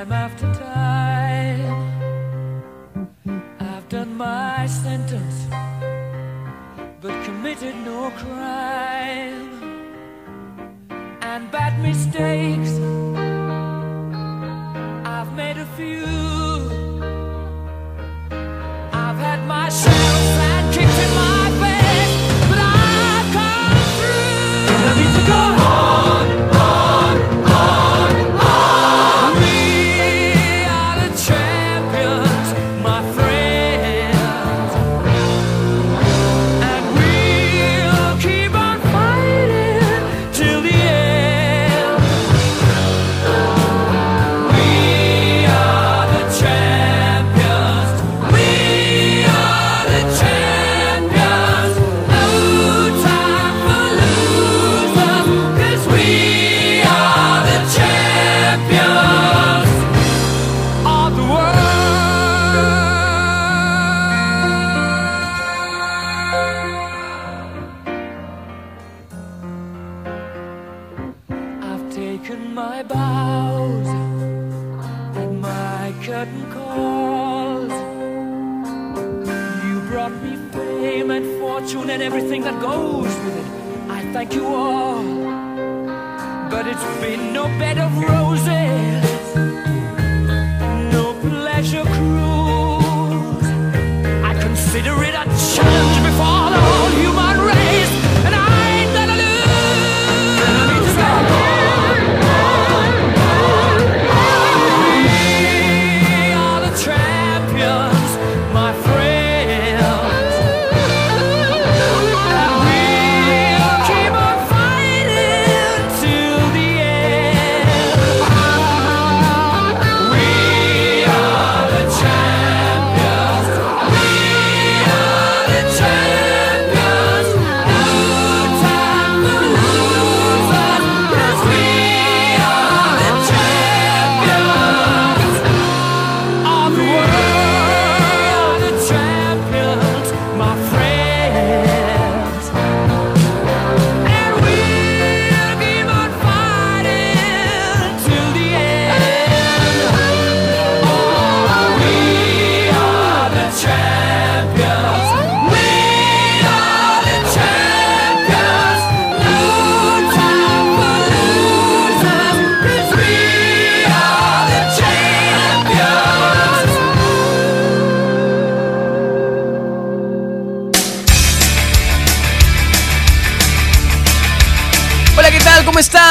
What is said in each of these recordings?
time after time. I've done my sentence, but committed no crime. And bad mistakes, I've made a few. I've had my shells and kicked in my face, but I've come through. And I need to go on, Thank you all, but it's been no bed of roses, no pleasure cruise. I consider it a challenge before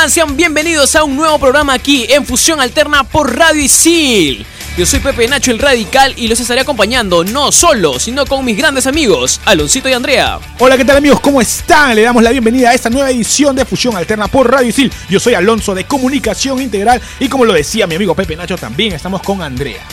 Sean bienvenidos a un nuevo programa aquí en Fusión Alterna por Radio Isil. Yo soy Pepe Nacho el Radical y los estaré acompañando no solo, sino con mis grandes amigos, Aloncito y Andrea. Hola, ¿qué tal amigos? ¿Cómo están? Le damos la bienvenida a esta nueva edición de Fusión Alterna por Radio Isil. Yo soy Alonso de Comunicación Integral y como lo decía mi amigo Pepe Nacho, también estamos con Andrea.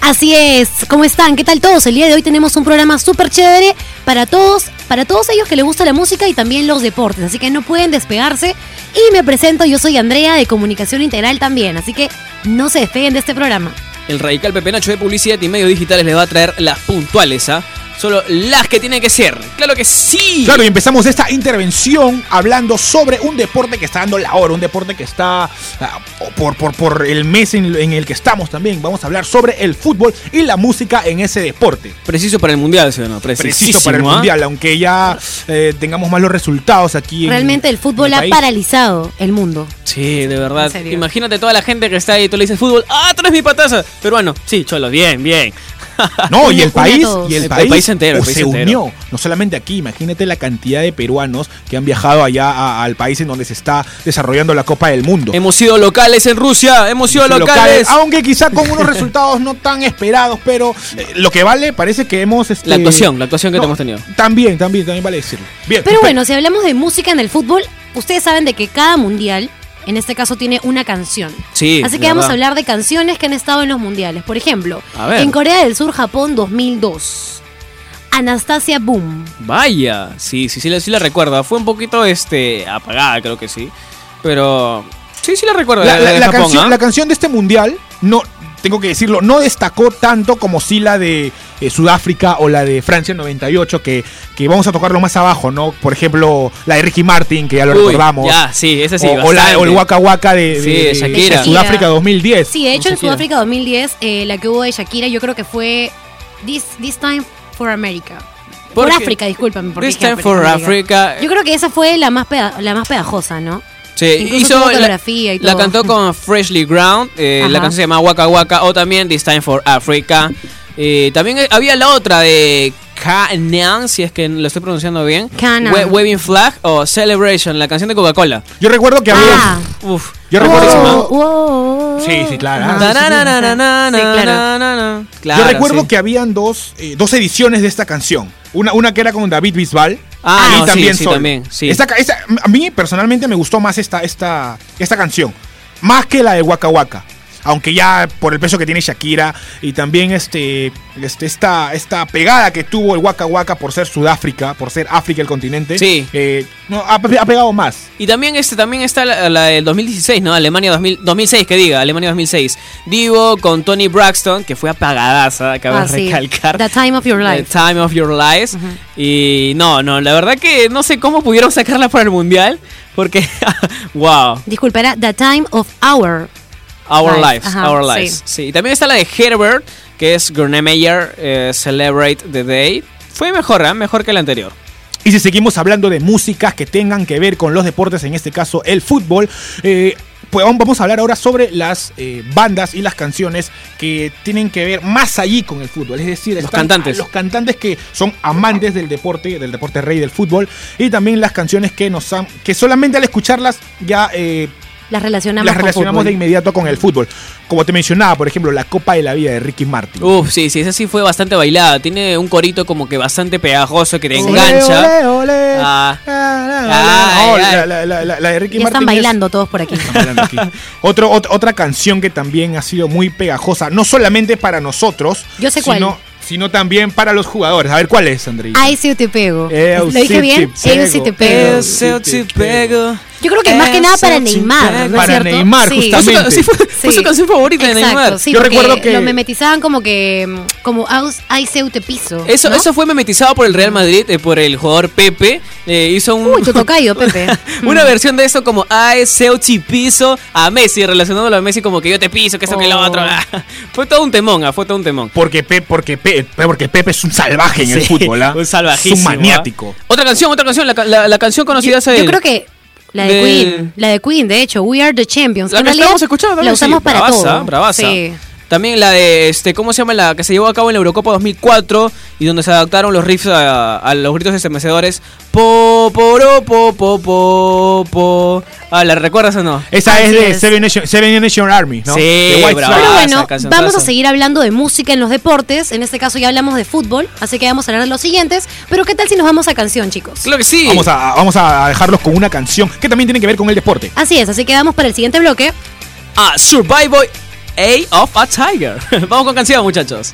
Así es, ¿cómo están? ¿Qué tal todos? El día de hoy tenemos un programa súper chévere para todos, para todos ellos que les gusta la música y también los deportes, así que no pueden despegarse. Y me presento, yo soy Andrea de Comunicación Integral también, así que no se despeguen de este programa. El Radical Pepe Nacho de Publicidad y Medios Digitales les va a traer las puntuales, ¿ah? Solo las que tienen que ser. ¡Claro que sí! Claro, y empezamos esta intervención hablando sobre un deporte que está dando la hora, un deporte que está ah, por, por, por el mes en, en el que estamos también. Vamos a hablar sobre el fútbol y la música en ese deporte. Preciso para el Mundial, ¿sí o no? Preciso para el ¿ah? mundial, aunque ya eh, tengamos malos resultados aquí. en- Realmente el fútbol en ha país. paralizado el mundo. Sí, de verdad. Imagínate toda la gente que está ahí, tú le dices fútbol, ¡ah, tú eres mi pataza! Peruano, sí, cholo, bien, bien. No, y el país, y el El país, país entero, el país se entero. unió. No solamente aquí, imagínate la cantidad de peruanos que han viajado allá a- al país en donde se está desarrollando la Copa del Mundo. hemos sido locales en Rusia, hemos sido locales. aunque quizá con unos resultados no tan esperados, pero eh, lo que vale parece que hemos... este, La actuación, la actuación que no, hemos tenido. También, también, también vale decirlo. Bien, Pero perfecto. bueno, si hablamos de música en el fútbol, ustedes saben de que cada mundial en este caso tiene una canción. Sí, Así que vamos a hablar de canciones que han estado en los mundiales. Por ejemplo, en Corea del Sur, Japón 2002. Anastasia Boom. Vaya, sí, sí, sí, la- sí la recuerdo. Fue un poquito este apagada, creo que sí. Pero sí, sí la recuerdo. La, de- la- de la Japón, canción, ¿ah? la canción de este mundial, no, tengo que decirlo, no destacó tanto como sí la de eh, Sudáfrica o la de Francia en 98, que, que vamos a tocarlo más abajo, ¿no? Por ejemplo, la de Ricky Martin, que ya lo Uy, recordamos. Ya, sí, esa sí. o, o la- o el Waka Waka de, Sí, de- de de Shakira. Sudáfrica 2010. Sí, de hecho en Shakira. Sudáfrica 2010, eh, la que hubo de Shakira, yo creo que fue This, This Time for America. Por Porque- África, discúlpame. porque This time for. Africa. Yo creo que esa fue la más, peda- la más pegajosa, ¿no? Sí, Incluso hizo la, cantó con Freshly Ground. eh, la canción se llama Waka Waka o también This Time for Africa. Eh, también había la otra de Canaan, si es que lo estoy pronunciando bien. Canaan. Wa- Waving Flag o Celebration, la canción de Coca-Cola. Yo recuerdo que había. Ah. Uf. Yo recuerdo- buenísima. Wow, wow. Sí, sí, claro. Yo recuerdo sí. que habían dos, eh, dos ediciones de esta canción. Una, una que era con David Bisbal. Ah, y no, también sí, sí, también, sí. Esta ca- esta- a mí personalmente me gustó más esta, esta, esta canción. Más que la de Waka Waka. Aunque ya por el peso que tiene Shakira y también este, este esta, esta pegada que tuvo el Waka Waka por ser Sudáfrica, por ser África el continente, Sí. eh, no, ha, ha pegado más. Y también este también está la, la del 2016, ¿no? Alemania 2000, 2006, que diga, Alemania 2006. Divo con Tony Braxton, que fue apagadaza, cabe Ah, sí. recalcar. The Time of Your The Life. Time of Your Lives. Y no, no, la verdad que no sé cómo pudieron sacarla para el mundial, porque wow, Disculpa, era The Time of Our. Our Lives, Lives, ajá, Our sí. Lives. Sí. y también está la de Herbert, que es Grönemeyer eh, Celebrate the Day. Fue mejor, ¿eh? mejor que la anterior. Y si seguimos hablando de músicas que tengan que ver con los deportes, en este caso el fútbol, eh, pues vamos- vamos a hablar ahora sobre las eh, bandas y las canciones que tienen que ver más allí con el fútbol. Es decir, Los cantantes. Los cantantes que son amantes del deporte, del deporte rey del fútbol, y también las canciones que nos han, que solamente al escucharlas ya eh, Las relacionamos las con relacionamos de inmediato con el fútbol. Como te mencionaba, por ejemplo, la Copa de la Vida de Ricky Martin. Uf, sí, sí, esa sí fue bastante bailada. Tiene un corito como que bastante pegajoso que te engancha. ole, ole. Ah. Ah, Ay, no, ay. la- la- la- la- la de Ricky Ya están Martin es- bailando todos por aquí. Están bailando aquí. Otro, ot- otra canción que también ha sido muy pegajosa, no solamente para nosotros, Yo sé cuál. sino, sino también para los jugadores. A ver, ¿cuál es, Andrei? Ay, sí te pego. Eu ¿Lo dije bien? sí te pego. Eu sí te pego. Yo creo que más que nada para Eso Neymar, pega. ¿no es Para cierto? Neymar, Sí. Fue su, justamente. sí, fue, fue Sí. su canción favorita de Exacto, Neymar. sí, Yo porque recuerdo que- lo memetizaban como que mm, como Aus- Ay, seu te piso. Eso, ¿no? eso fue memetizado por el Real Madrid, eh, por el jugador Pepe. eh, hizo un, Uy, tu tocayo, Pepe. una Mm. versión de eso como Ay, seu te piso a Messi, relacionándolo a Messi como que yo te piso, que esto que lo Oh. otro. fue todo un temón, ah, fue todo un temón. Porque, Pe- porque, Pe- porque Pepe es un salvaje en el Sí, fútbol, ¿ah? un salvajísimo. Es un maniático. ah. Otra canción, otra canción, la, ca- la- la canción conocida Yo el- creo que la de del- Queen, la de Queen, de hecho, We Are the Champions. La que realidad estamos escuchando también, la usamos sí, para bravaza, todo. bravaza. Sí. También la de, este, ¿cómo se llama? La que se llevó a cabo en la Eurocopa 2004 y donde se adaptaron los riffs a, a los gritos estremecedores. Po, poro, po, po, po, po. Ah, ¿la recuerdas o no? Esa Así es de es. Seven Nation, Seven Nation Army, ¿no? Sí, De White. Pero bueno, vamos a seguir hablando de música en los deportes. En este caso ya hablamos de fútbol, así que vamos a hablar de los siguientes. Pero ¿qué tal si nos vamos a canción, chicos? Claro que sí. Vamos a, vamos a dejarlos con una canción que también tiene que ver con el deporte. Así es, así que vamos para el siguiente bloque. a Survival A of a Tiger. Vamos con canción, muchachos.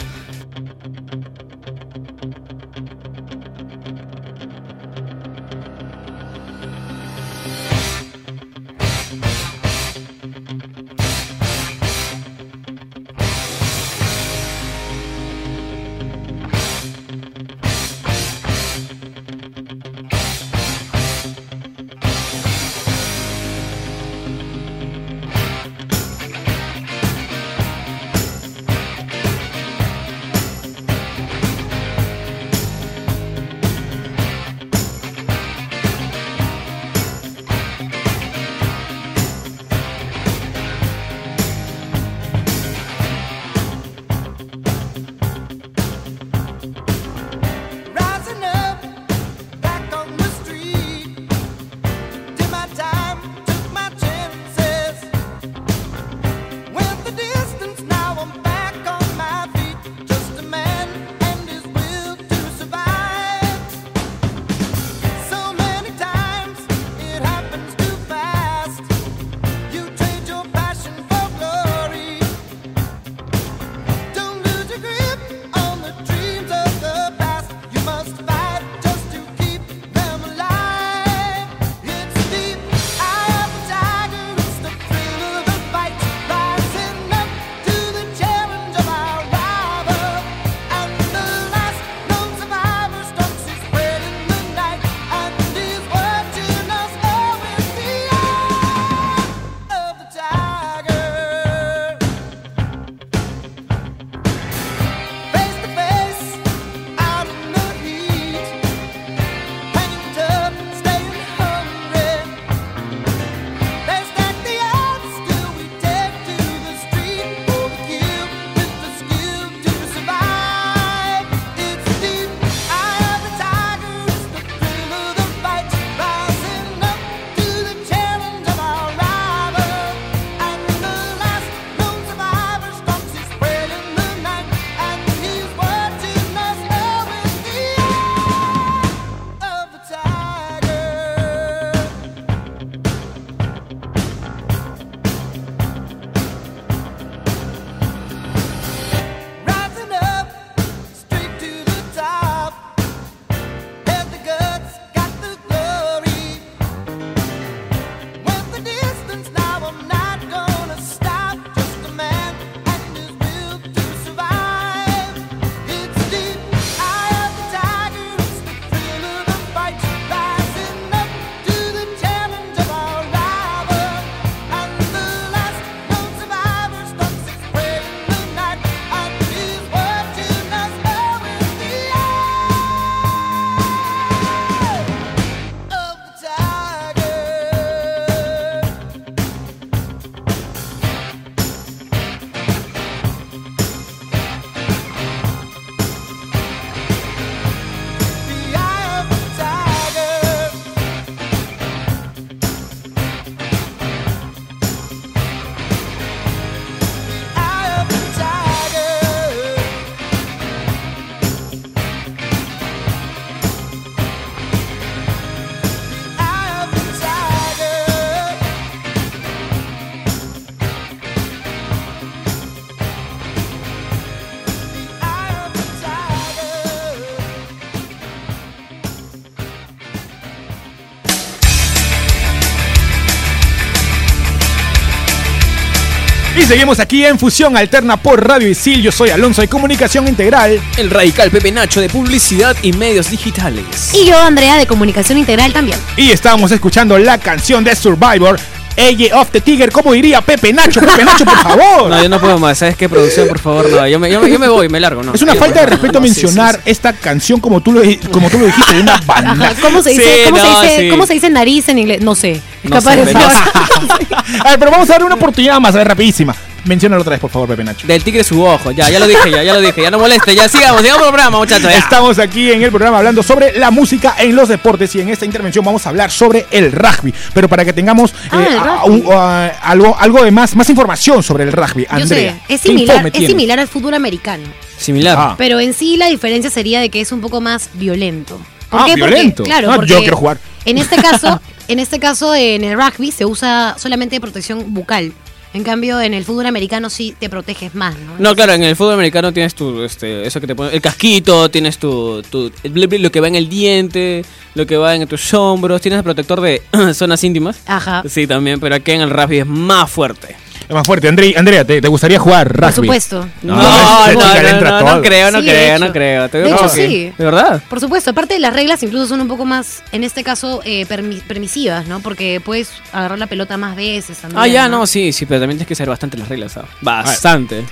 Seguimos aquí en Fusión Alterna por Radio Isil. Yo soy Alonso de Comunicación Integral. El radical Pepe Nacho de publicidad y medios digitales. Y yo, Andrea, de Comunicación Integral también. Y estábamos escuchando la canción de Survivor, Age of the Tiger, como diría Pepe Nacho. Pepe Nacho, por favor. No, yo no puedo más. ¿Sabes qué? Producción, por favor, no. Yo me, yo, me- yo me voy, me largo, no. Es una falta de respeto no, sí, sí, mencionar sí. esta canción como tú lo, como tú lo dijiste, de una banda. Ajá, ¿Cómo se dice, Sí, cómo, no, se dice, sí. cómo se dice nariz en inglés? No sé. No capaz sé, de a ver, pero vamos a darle una oportunidad más, a ver, rapidísima. Menciónalo otra vez, por favor, Pepe Nacho. Del tigre su ojo. Ya, ya lo dije, ya, ya lo dije. Ya no moleste. Ya sigamos, sigamos el programa, muchachos. ya. Estamos aquí en el programa hablando sobre la música en los deportes y en esta intervención vamos a hablar sobre el rugby. Pero para que tengamos Ah, eh, el a- rugby. un- a- algo, algo de más, más información sobre el rugby, Yo Andrea. sé, es ¿qué similar, es similar al fútbol americano. Similar. Ah. Pero en sí la diferencia sería de que es un poco más violento. Ah, Porque, violento. claro, Ah, porque yo quiero jugar. En este caso, en este caso en el rugby se usa solamente protección bucal. En cambio, en el fútbol americano sí te proteges más, ¿no? No, claro, en el fútbol americano tienes tu, este, eso que te pone, el casquito, tienes tu, tu lo que va en el diente, lo que va en tus hombros, tienes el protector de zonas íntimas. Ajá. Sí, también, pero aquí en el rugby es más fuerte. Es más fuerte. Andre- Andrea, ¿te, te gustaría jugar rugby? Por supuesto. No, No, no, no, no, creo, no Sí, de creo, hecho. no creo. Te De hecho, sí. ¿De verdad? Por supuesto, aparte las reglas incluso son un poco más, en este caso, eh, permi- permisivas, ¿no? Porque puedes agarrar la pelota más veces también. Ah, ya, no, sí, sí, pero también tienes que saber bastante las reglas, ¿sabes? Bastante.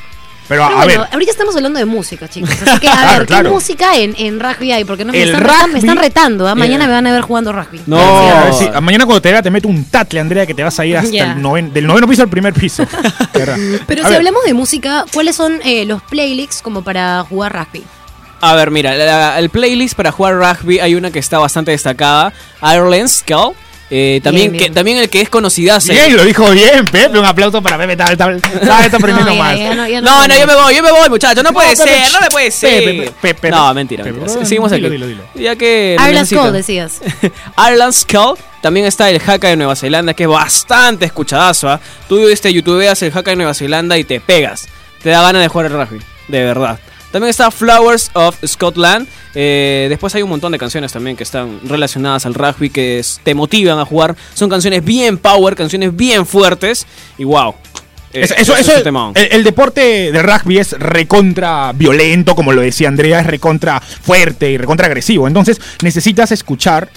Pero Pero a bueno, ver, ahorita estamos hablando de música, chicos. Así que, a Claro, ver, ¿qué claro. música en, en rugby hay? Porque no me El están, me retando. ¿ah? Mañana me van a ver jugando rugby. No. a ver si- a mañana cuando te vea te meto un tatle, Andrea, que te vas a ir hasta el noven- del noveno piso al primer piso. Pero A si ver, hablamos de música, ¿cuáles son eh, los playlists como para jugar rugby? A ver, mira, la- el playlist para jugar rugby hay una que está bastante destacada, Ireland Skull. Eh, también, Bien, bien. Que, también el que es conocida Bien, lo dijo bien, Pepe. Un aplauso para Pepe. Está, está, está- está aprendiendo No, más. ya no, ya No, no, yo me voy, yo me voy, muchachos. No puede Pepe, ser, no me puede ser. Pepe, Pepe, no, mentira, Pepe, mentira. Seguimos dilo, aquí. dilo, dilo. Ya que. lo Ireland. Skull, decías. Ireland Skull. También está el Haka de Nueva Zelanda, que es bastante escuchadazo. ¿ah? Tú este, youtubeas el Haka de Nueva Zelanda y te pegas. Te da ganas de jugar el rugby, de verdad. También está Flowers of Scotland. Eh, después hay un montón de canciones también que están relacionadas al rugby que es- te motivan a jugar. Son canciones bien power, canciones bien fuertes. Y wow. eh, Es- eso, es eso, el, el deporte del rugby es recontra violento, como lo decía Andrea, es recontra fuerte y recontra agresivo. Entonces necesitas escuchar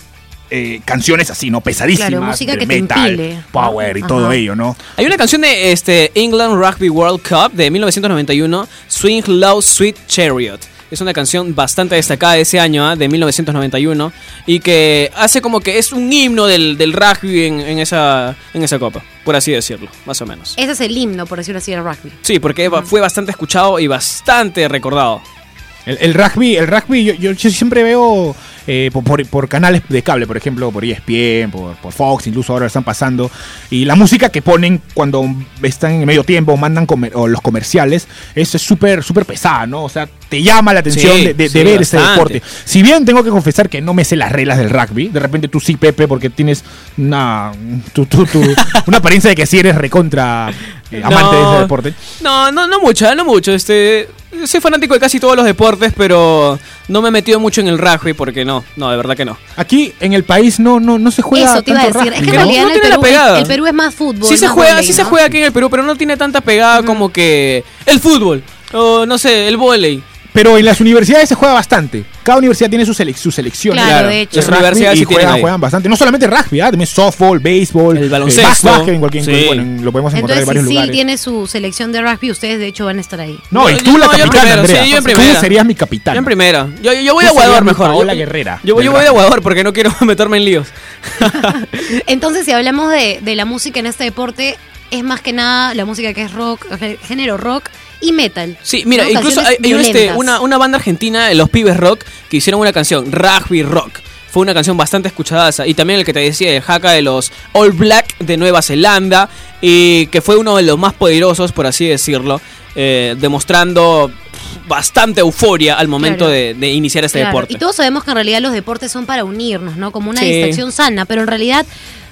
eh, canciones así, ¿no? Pesadísimas. Claro, música de que te metal, power y Ajá. todo ello, ¿no? Hay una canción de este England Rugby World Cup de 1991, Swing Low Sweet Chariot. Es una canción bastante destacada de ese año, ¿ah? de 1991, y que hace como que es un himno del, del rugby en, en esa, en esa copa, por así decirlo, más o menos. Ese es el himno, por decirlo así, del rugby. Sí, porque fue bastante escuchado y bastante recordado. El, el rugby, el rugby yo, yo- yo siempre veo eh, por, canales de cable, por ejemplo, por ESPN, por, por Fox, incluso ahora lo están pasando. Y la música que ponen cuando están en medio tiempo, mandan comer- o los comerciales, es es súper súper pesada, ¿no? O sea, te llama la atención Sí, de, de- de sí, ver ese deporte. Si bien tengo que confesar que no me sé las reglas del rugby, de repente tú sí, Pepe, porque tienes una, tu- tu- tu- una apariencia de que sí eres recontra eh, amante de ese deporte. No, no, no mucho, no mucho. Este, soy fanático de casi todos los deportes, pero no me he metido mucho en el rugby porque no, no, de verdad que no. Aquí en el país no, no, no se juega. Eso te iba a decir. Es que en rugby, ¿no? realidad No en el, tiene la Perú, pegada. el, el Perú es más fútbol. Sí se juega, vóley, sí se juega aquí en el Perú, pero no tiene tanta pegada como que el fútbol o no sé, el vóley. Pero en las universidades se juega bastante. Cada universidad tiene su, selec- su selección. Claro, Claro, de hecho. las universidades sí juegan, juegan bastante. No solamente rugby, ¿ah? también softball, béisbol, El eh, baloncesto. básquet, en cualquier, Sí. bueno, en- lo podemos encontrar Entonces, en varios si lugares. tiene su selección de rugby, ustedes de hecho van a estar ahí. No, y tú yo- la no, yo en capitana, primera, Andrea. sí, yo en Tú primera. serías mi capitán. Yo en primera. Yo, yo voy Tú a mi mejor. Yo- Guerrera Yo, yo voy rugby. aguador porque no quiero meterme en líos. Entonces, si hablamos de, de la música en este deporte, es más que nada la música que es rock, gé- género rock y metal. Sí, mira, incluso hay, hay este, una, una banda argentina, los Pibes Rock, que hicieron una canción, Rugby Rock. Fue una canción bastante escuchada esa. Y también el que te decía, el Haka de los All Black de Nueva Zelanda. Y que fue uno de los más poderosos, por así decirlo. eh, demostrando bastante euforia al momento Claro. de, de iniciar este Claro, deporte. Y todos sabemos que en realidad los deportes son para unirnos, ¿no? Como una Sí. distracción sana, pero en realidad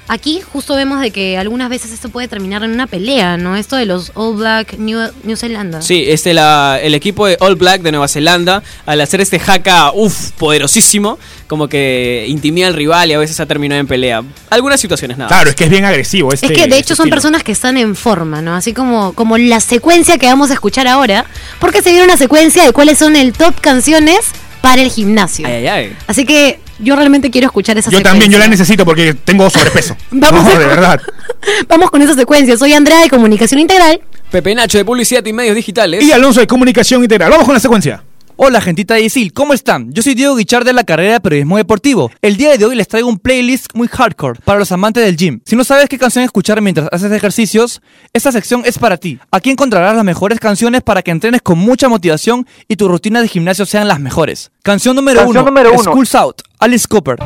aquí justo vemos de que algunas veces esto puede terminar en una pelea, ¿no? Esto de los All Black New, New Zelanda. Sí, este, la, el equipo de All Black de Nueva Zelanda, al hacer este haka, uff, poderosísimo, como que intimida al rival y a veces ha terminado en pelea. Algunas situaciones nada. Claro, es que es bien agresivo. Este, es que de este hecho son estilo. personas que están en forma, ¿no? Así como, como la secuencia que vamos a escuchar ahora, porque se viene una secuencia de cuáles son el top canciones para el gimnasio. Ay, ay, ay. Así que yo realmente quiero escuchar esa Yo secuencia. también, yo la necesito porque tengo sobrepeso. Vamos no, a- de verdad. Vamos con esa secuencia. Soy Andrea de Comunicación Integral. Pepe Nacho de Publicidad y Medios Digitales. Y Alonso de Comunicación Integral. Vamos con la secuencia. Hola gentita de Isil, ¿cómo están? Yo soy Diego Guichard de la carrera de periodismo deportivo. El día de hoy les traigo un playlist muy hardcore para los amantes del gym. Si no sabes qué canción escuchar mientras haces ejercicios, esta sección es para ti. Aquí encontrarás las mejores canciones para que entrenes con mucha motivación y tu rutina de gimnasio sean las mejores. Canción número Canción uno, número uno. Schools Out, Alice Cooper.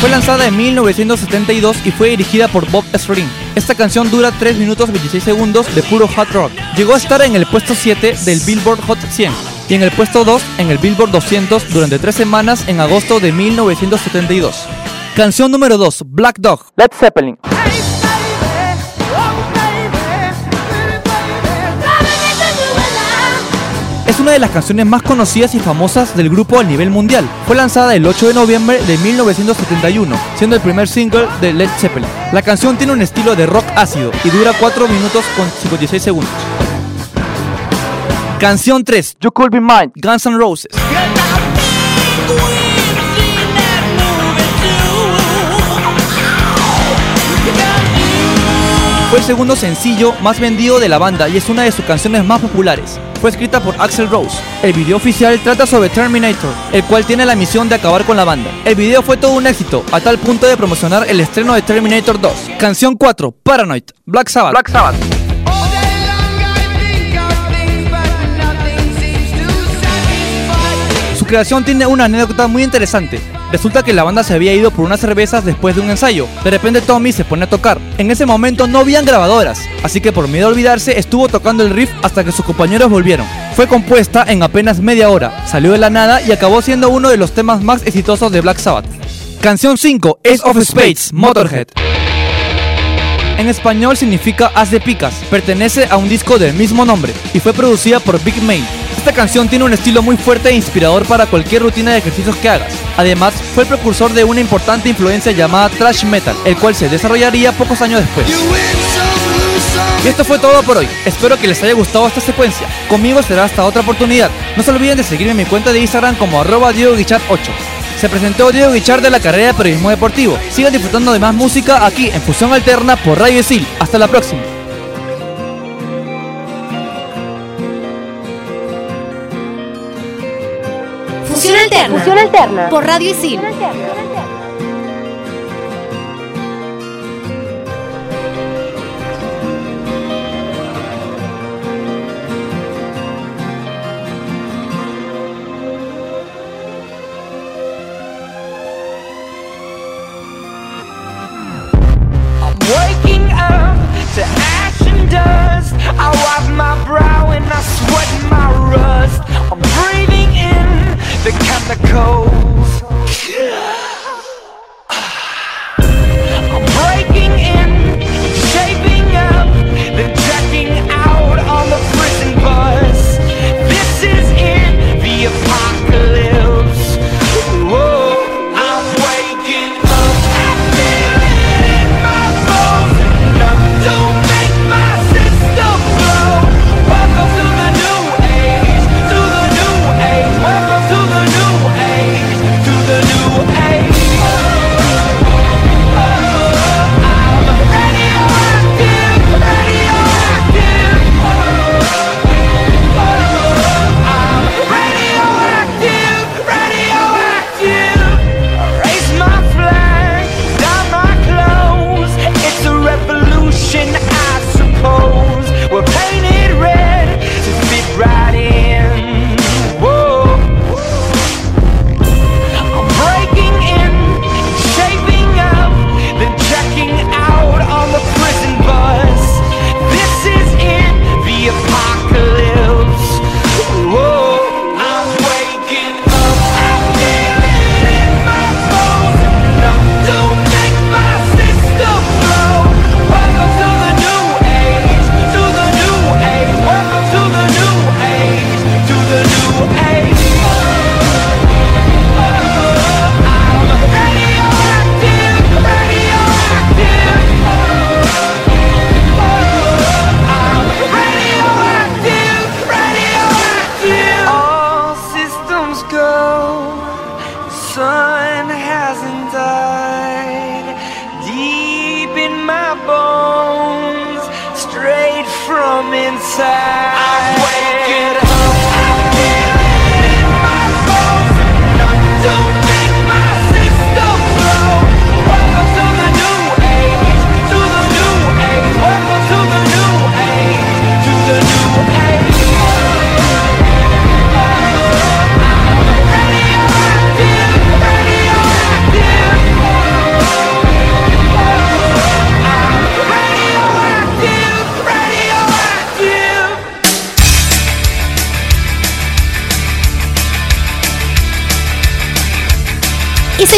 Fue lanzada en 1972 y fue dirigida por Bob Ezrin. Esta canción dura 3 minutos 26 segundos de puro hot rock. Llegó a estar en el puesto 7 del Billboard Hot 100 y en el puesto 2 en el Billboard 200 durante 3 semanas en agosto de 1972. Canción número 2, Black Dog. Led Zeppelin. Es una de las canciones más conocidas y famosas del grupo a nivel mundial. Fue lanzada el 8 de noviembre de 1971, siendo el primer single de Led Zeppelin. La canción tiene un estilo de rock ácido y dura 4 minutos con 56 segundos. Canción 3, You Could Be Mine. Guns N' Roses. Fue el segundo sencillo más vendido de la banda y es una de sus canciones más populares. Fue escrita por Axel Rose. El video oficial trata sobre Terminator, el cual tiene la misión de acabar con la banda. El video fue todo un éxito, a tal punto de promocionar el estreno de Terminator 2. Canción 4, Paranoid, Black Sabbath. Black Sabbath. Su creación tiene una anécdota muy interesante. Resulta que la banda se había ido por unas cervezas después de un ensayo. De repente Tommy se pone a tocar. En ese momento no habían grabadoras, así que por miedo a olvidarse estuvo tocando el riff hasta que sus compañeros volvieron. Fue compuesta en apenas media hora, salió de la nada y acabó siendo uno de los temas más exitosos de Black Sabbath. Canción 5, Ace of Spades, Motorhead. En español significa Haz de Picas, pertenece a un disco del mismo nombre y fue producida por Big Main. Esta canción tiene un estilo muy fuerte e inspirador para cualquier rutina de ejercicios que hagas. Además, fue el precursor de una importante influencia llamada thrash metal, el cual se desarrollaría pocos años después. Y esto fue todo por hoy. Espero que les haya gustado esta secuencia. Conmigo será hasta otra oportunidad. No se olviden de seguirme en mi cuenta de Instagram como arroba Diego Guichard 8. Se presentó Diego Guichard de la carrera de periodismo deportivo. Sigan disfrutando de más música aquí en Fusión Alterna por Radio Isil. Hasta la próxima. Fusión Alterna. Fusión alterna. Por Radio Isil.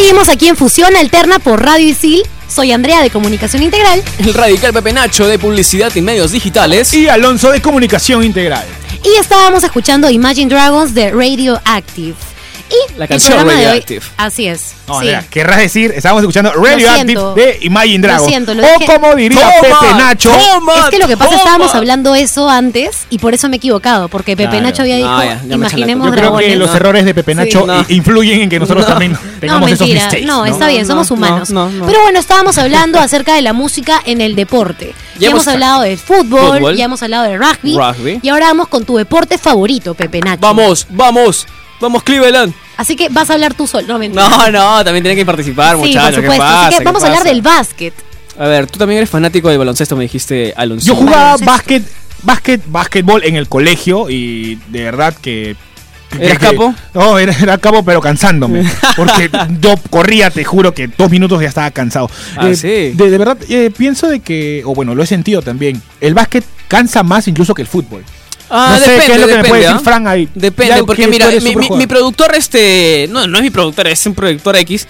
Seguimos aquí en Fusión Alterna por Radio Isil. Soy Andrea de Comunicación Integral. El radical Pepe Nacho de publicidad y medios digitales. Y Alonso de Comunicación Integral. Y estábamos escuchando Imagine Dragons de Radioactive. Y La el canción programa de hoy- Radioactive. así es. No, sí. Querrás decir, estábamos escuchando Radioactive siento. de Imagine Dragons. Lo siento, lo o dije- como diría Toma, Pepe Nacho, toma, Es que lo que pasa, toma. estábamos hablando eso antes y por eso me he equivocado, porque Pepe Claro. Nacho había dicho, Ah, ya, imaginemos yo creo dragones. que los No. errores de Pepe Nacho Sí, no. influyen en que nosotros No. también No, tengamos esos mentira, mistakes. no, ¿no? está bien, No, somos no, humanos. no, no. Pero bueno, estábamos hablando acerca de la música en el deporte. Ya, Ya hemos hablado del fútbol, Fútbol. ya hemos hablado rugby, Rugby. y ahora vamos con tu deporte favorito, Pepe Nacho. Vamos, vamos, vamos Cleveland. Así que vas a hablar tú solo, no mentira. No, no, también tienen que participar, sí, muchachos. por ¿qué supuesto. pasa? Así que ¿Qué vamos a hablar del básquet. A ver, tú también eres fanático del baloncesto, me dijiste Alonso. Yo jugaba baloncesto. básquet, básquet, básquetbol en el colegio y de verdad que. ¿Eras capo? No, era, era capo, pero cansándome. Porque yo corría, te juro que dos minutos ya estaba cansado. Ah, Eh, sí. de, de verdad, eh, pienso de que, o bueno, lo he sentido también. El básquet cansa más incluso que el fútbol. Ah, no sé depende, qué es lo que me depende, puede ¿ah? decir Fran ahí. Depende, Ya porque mira, mi, mi- mi productor, este. No, no es mi productor, es un productor X.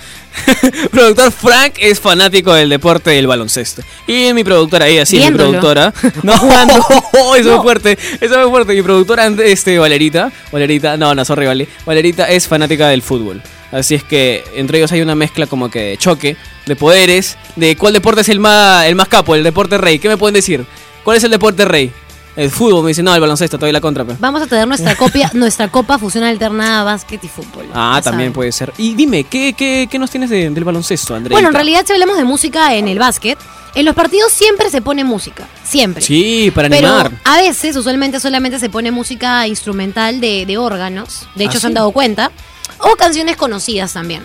productor Frank es fanático del deporte del baloncesto. Y mi productora, ella sí, mi Viéndolo. productora. No, eso es muy fuerte, eso es muy fuerte. Mi productora, este, Valerita. Valerita, no, no, sorry, Vale. Valerita es fanática del fútbol. Así es que entre ellos hay una mezcla como que de choque, de poderes, de cuál deporte es el más, el más capo, el deporte rey. ¿Qué me pueden decir? ¿Cuál es el deporte rey? El fútbol, me dice, no, el baloncesto, doy la contra, pe. Vamos a tener nuestra copia, nuestra copa fusión alternada básquet y fútbol. Ah, también saben. puede ser. Y dime, ¿qué, qué, qué nos tienes de- del baloncesto, Andrea? Bueno, en realidad si hablamos de música en el básquet, en los partidos siempre se pone música, siempre. Sí, para Pero animar. a veces, usualmente solamente se pone música instrumental de, de órganos, de hecho ¿Ah, se han dado cuenta, o canciones conocidas también.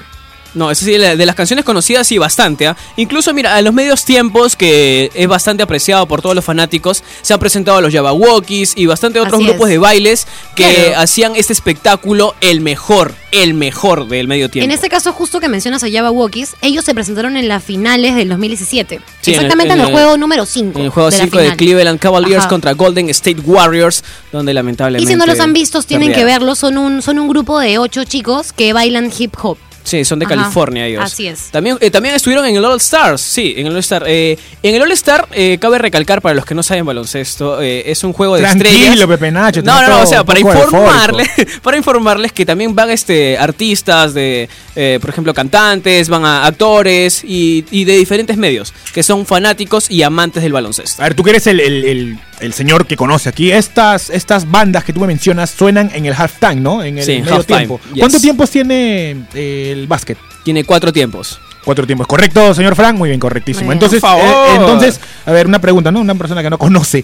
No, eso sí, la- de las canciones conocidas sí, bastante. ¿ah? Incluso, mira, a los medios tiempos, que es bastante apreciado por todos los fanáticos, se han presentado los Jabberwockies y bastante otros Así grupos es. de bailes que Claro. hacían este espectáculo el mejor, el mejor del medio tiempo. En este caso, justo que mencionas a Java Walkies, ellos se presentaron en las finales del 2017. Sí, en el- Exactamente en el, en el- juego número 5. en el juego de la 5 de. Cleveland Cavaliers Ajá. contra Golden State Warriors, donde lamentablemente... Y si no los han visto, tienen que verlo. Son un, son un grupo de ocho chicos que bailan hip hop. Sí, son de Ajá, California ellos. así es. También, eh, también estuvieron en el All Stars, sí, en el All Star. Eh, en el All Star, eh, cabe recalcar para los que no saben baloncesto, eh, es un juego de estrellas. Tranquilo, Pepe Nacho. No, no, no, o sea, para informarles, para informarles que también van este artistas de, eh, por ejemplo, cantantes, van a actores y, y de diferentes medios que son fanáticos y amantes del baloncesto. A ver, tú que eres el, el- el- el señor que conoce aquí. Estas, estas bandas que tú me mencionas suenan en el halftime, ¿no? En el Sí, medio tiempo. yes. ¿Cuánto tiempo tiene el básquet? Tiene cuatro tiempos. Cuatro tiempos. ¿Correcto, señor Frank? Muy bien, correctísimo. Muy bien. Entonces, eh, entonces, a ver, una pregunta, ¿no? Una persona que no conoce.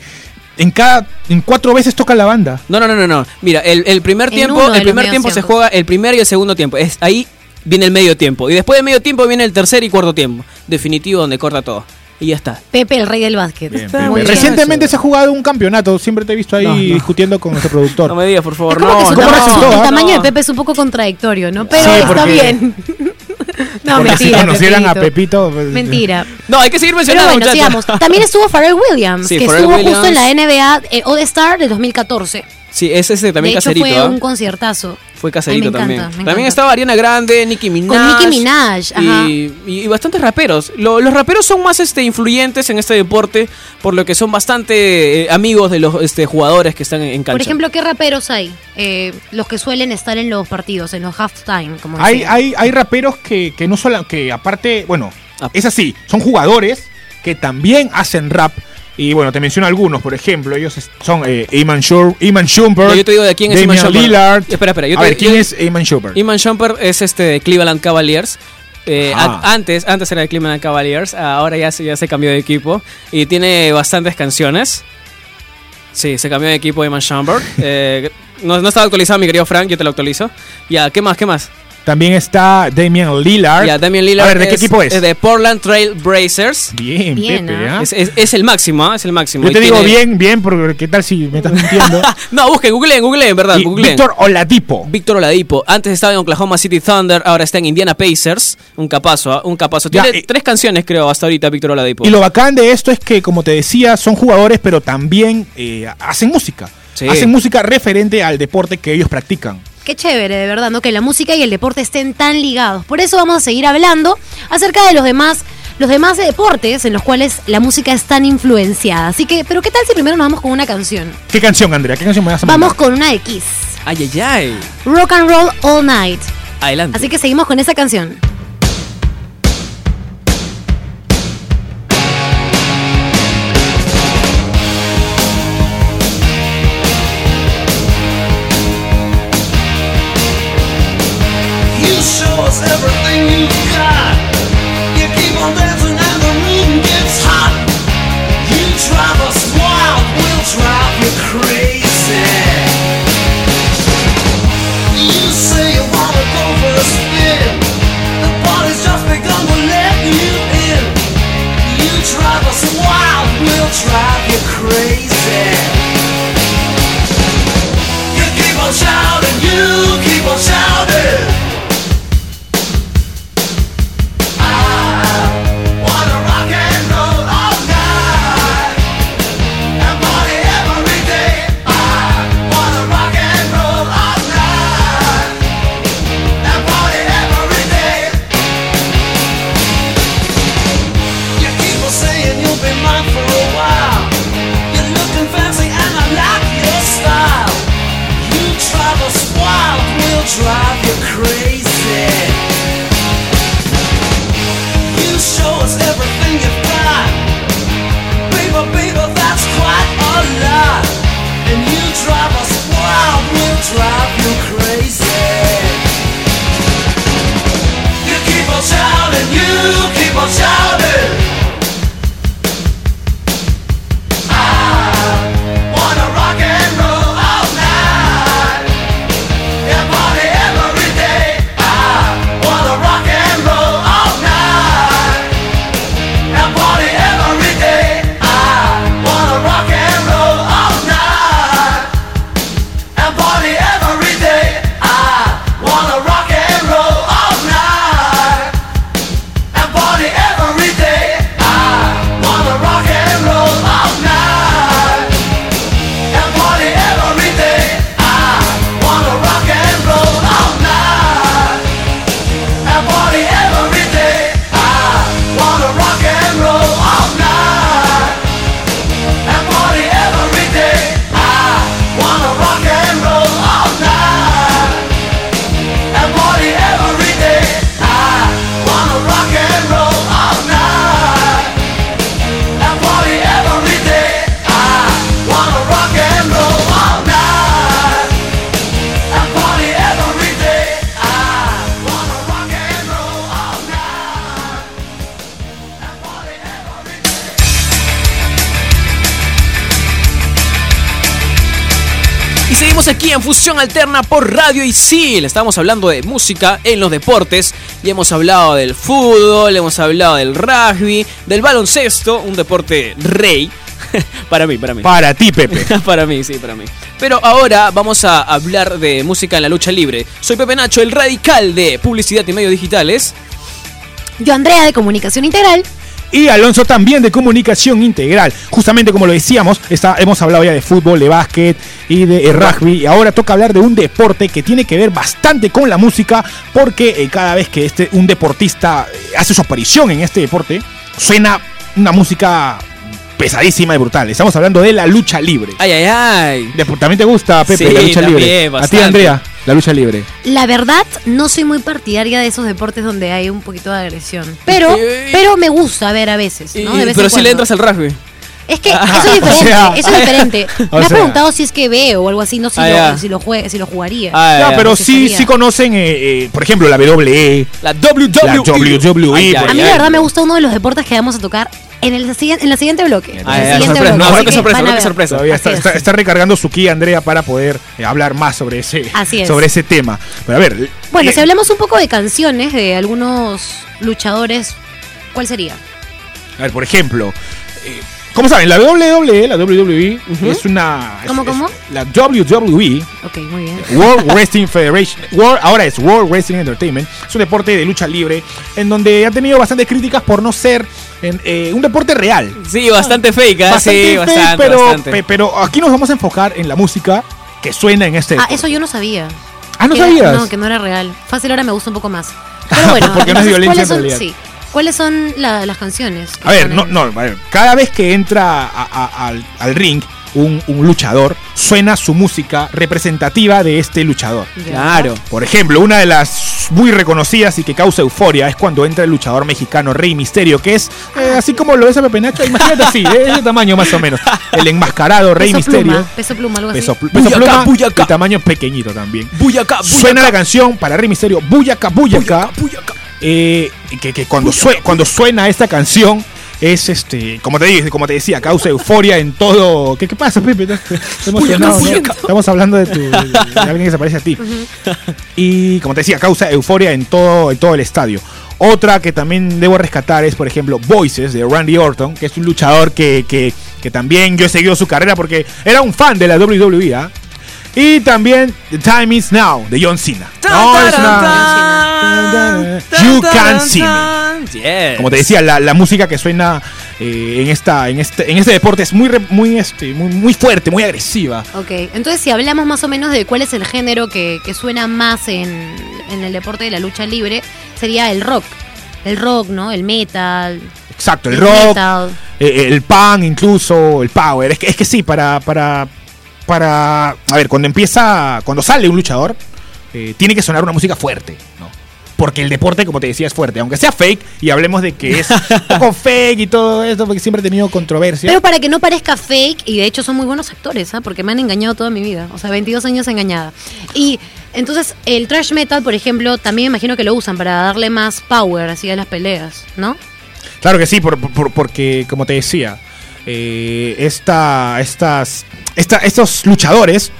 En cada, en cuatro veces toca la banda. No, no, no, no, no. Mira, el, el primer En tiempo, el primer tiempo se juega el primer y el segundo tiempo. Es ahí viene el medio tiempo. Y después del medio tiempo viene el tercer y cuarto tiempo. Definitivo donde corta todo. Y ya está. Pepe, el rey del básquet. Bien, Está bien, muy bien. bien. Recientemente se ha jugado un campeonato. Siempre te he visto ahí No, no. discutiendo con nuestro productor. No me digas, por Es favor. como que no, su ¿Cómo no, tamaño, resultó, el tamaño de. Pepe es un poco contradictorio, ¿no? Pero Sí, está bien. no, Porque mentira. si conocieran a Pepito. Pues, Mentira. No, hay que seguir Pero mencionando, bueno, muchachos. sigamos. También estuvo Pharrell Williams, Sí, que Pharrell estuvo Williams. justo en la NBA eh, All Star de 2014. Sí, es ese también de hecho, caserito. fue ¿ah? un conciertazo. Fue caserito Ay, me también. encanta, me también encanta. estaba Ariana Grande, Nicki Minaj. Con Nicki Minaj, ajá. Y, y bastantes raperos. Lo- los raperos son más este, influyentes en este deporte, por lo que son bastante eh, amigos de los este, jugadores que están en, en cancha. Por ejemplo, ¿qué raperos hay? Eh, los que suelen estar en los partidos, en los halftime, como Hay, hay, hay raperos que, que no solo, que aparte, bueno, Ah. es así, son jugadores que también hacen rap. Y bueno, te menciono algunos, por ejemplo, ellos son eh, Shur, Eamon Shumpert, No, yo te digo de quién es Iman Damian Shumpert. Lillard. Espera, espera, yo A ver, ¿quién yo- es Eamon Shumpert? Iman Shumpert es este de Cleveland Cavaliers. Eh, a- antes, antes era de Cleveland Cavaliers, ahora ya se, ya se cambió de equipo y tiene bastantes canciones. Sí, se cambió de equipo Eman Chamber. Eh, no, no estaba actualizado mi querido Frank, yo te lo actualizo. Ya, ¿qué más? ¿Qué más? También está Damian Lillard. Ya, Damian Lillard. A ver, ¿de qué equipo es? De Portland Trail Blazers. Bien, Bien, Pepe. ¿ah? Es, es- es el máximo, ¿ah? es el máximo. Yo Y te digo tiene- bien, bien, porque ¿qué tal si me estás mintiendo? no, busquen, googleen, googleen, verdad, googleen. Víctor Oladipo. Víctor Oladipo. Antes estaba en Oklahoma City Thunder, ahora está en Indiana Pacers. Un capazo, ¿ah? un capazo. Ya, Tiene tres canciones, creo, hasta ahorita, Víctor Oladipo. Y lo bacán de esto es que, como te decía, son jugadores, pero también eh, hacen música. Sí. Hacen música referente al deporte que ellos practican. Qué chévere, de verdad, ¿no? Que la música y el deporte estén tan ligados. Por eso vamos a seguir hablando acerca de los demás, los demás deportes en los cuales la música es tan influenciada. Así que, pero ¿qué tal si primero nos vamos con una canción? ¿Qué canción, Andrea? ¿Qué canción me vas a Vamos mandar? con una de Kiss. Ay, ay, ay. Rock and Roll All Night. Adelante. Así que seguimos con esa canción. Aquí en Fusión Alterna por Radio Isil. Estamos hablando de música en los deportes. Ya hemos hablado del fútbol, hemos hablado del rugby, del baloncesto, un deporte rey. para mí, para mí. Para ti, Pepe. para mí, sí, para mí. Pero ahora vamos a hablar de música en la lucha libre. Soy Pepe Nacho, el radical de publicidad y medios digitales. Yo, Andrea, de Comunicación Integral. Y Alonso también de comunicación integral. Justamente como lo decíamos, está, hemos hablado ya de fútbol, de básquet y de eh, rugby. Y ahora toca hablar de un deporte que tiene que ver bastante con la música, porque eh, cada vez que este, un deportista eh, hace su aparición en este deporte, suena una música pesadísima y brutal. Estamos hablando de la lucha libre. Ay, ay, ay. De- ¿También te gusta, Pepe, Sí, la lucha también, libre? A ti. Andrea, la lucha libre. La verdad, no soy muy partidaria de esos deportes donde hay un poquito de agresión. Pero, Eh. pero me gusta ver a veces, ¿no? Y- De vez pero en si le entras al rugby. Es que eso es diferente, sea, eso es diferente. Me has sea. preguntado si es que veo o algo así, no si, Ah, lo, si, lo, jue- si lo jugaría. Ah, ya. pero sí sí, conocen, eh, eh, por ejemplo, la WWE. La WWE. La WWE, A mí la verdad me gusta uno de los deportes que vamos a tocar en el, siguiente- en la siguiente bloque. El Ah, ya, siguiente sorpresa, no, que sorpresa, que sorpresa. Todavía está, es. está- está recargando su ki Andrea para poder eh, hablar más sobre ese, Así es. sobre ese tema. Pero a ver. Bueno, eh, si hablamos un poco de canciones de algunos luchadores, ¿cuál sería? A ver, por ejemplo, eh, como saben, la WWE, la WWE es una. ¿Cómo, es- cómo? es- la WWE, Ok, muy bien. World Wrestling Federation, World- ahora es World Wrestling Entertainment, es un deporte de lucha libre en donde ha tenido bastantes críticas por no ser en, eh, un deporte real. Sí, bastante fake, ¿ah? Bastante sí, fake, bastante, pero, bastante. pe- pero aquí nos vamos a enfocar en la música que suena en este. Ah, deporte. eso yo no sabía. Ah, ¿no Que era- sabías? No, que no era real. Fácil ahora me gusta un poco más. Pero bueno, Porque no es violencia ¿cuáles en son, realidad. sí, ¿cuáles son la- las canciones? A ver, no, no, a ver, cada vez que entra a- a- al, al ring un, un luchador, suena su música representativa de este luchador. Claro. Por ejemplo, una de las muy reconocidas y que causa euforia es cuando entra el luchador mexicano Rey Misterio, que es eh, así como lo es a Pepe Nacho, imagínate así, de ese tamaño más o menos. El enmascarado Rey Peso Misterio. pluma, peso pluma, algo Peso, así. pl- peso Buyacá, pluma buyacá. y tamaño pequeñito también. Buyacá, buyacá. Suena la canción para Rey Misterio. Buyacá, buyacá. Eh, que, que cuando, sue- cuando suena esta canción es este, como te dije, como te decía, causa euforia en todo. ¿Qué, qué pasa, Pepe? Emocionado, ¿no? Buyacá. Estamos hablando de, tu, de alguien que se parece a ti. Y como te decía, causa euforia en todo, en todo el estadio. Otra que también debo rescatar es, por ejemplo, Voices de Randy Orton, que es un luchador que, que- que también yo he seguido su carrera porque era un fan de la WWE. ¿ah? Y también The Time Is Now de John Cena. No, es una- You Can See Me. Yes. Como te decía, la, la música que suena eh, en esta, en este, en este deporte es muy, muy, este, muy, muy fuerte, muy agresiva. Ok, entonces si hablamos más o menos de cuál es el género que, que suena más en, en el deporte de la lucha libre, sería el rock. El rock, ¿no? El metal. Exacto, el rock, metal. eh, el pan incluso, el power. Es que, es que sí, para, para, para, a ver, cuando empieza, cuando sale un luchador, eh, tiene que sonar una música fuerte, ¿no? Porque el deporte, como te decía, es fuerte. Aunque sea fake, y hablemos de que es un poco fake y todo esto, porque siempre he tenido controversia. Pero para que no parezca fake, y de hecho son muy buenos actores, ¿ah? porque me han engañado toda mi vida. O sea, 22 años engañada. Y entonces el thrash metal, por ejemplo, también me imagino que lo usan para darle más power así a las peleas, ¿no? Claro que sí, por- por- porque como te decía, eh, esta, estas, esta- estos luchadores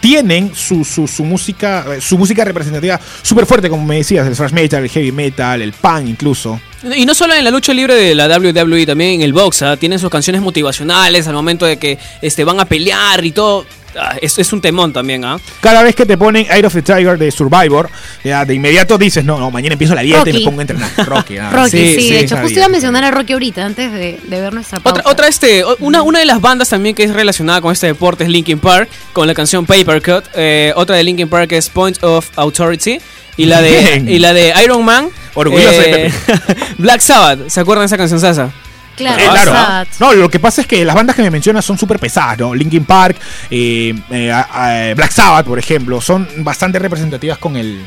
tienen su, su, su música eh, su música representativa súper fuerte, como me decías, el thrash metal, el heavy metal, el punk incluso. Y no solo en la lucha libre de la WWE, también en el box, ¿ah? tienen sus canciones motivacionales al momento de que este, van a pelear y todo. Ah, es, es un temón también, ¿ah? Cada vez que te ponen Eye of the Tiger de Survivor, ya de inmediato dices, no, no, mañana empiezo la dieta y me pongo a entrenar. Rocky, ah, Rocky, sí, sí, de hecho, justo iba a mencionar a Rocky ahorita, antes de, de ver nuestra pausa. Otra, otra este, una, una de las bandas también que es relacionada con este deporte es Linkin Park, con la canción Paper Cut. Eh, otra de Linkin Park es Point of Authority. Y la de, Bien. y la de Iron Man. Orgulloso de Black Sabbath, ¿se acuerdan de esa canción Sasa? Claro, Eh, claro. No, lo que pasa es que las bandas que me mencionas son súper pesadas, ¿no? Linkin Park, eh, eh, Black Sabbath, por ejemplo, son bastante representativas con el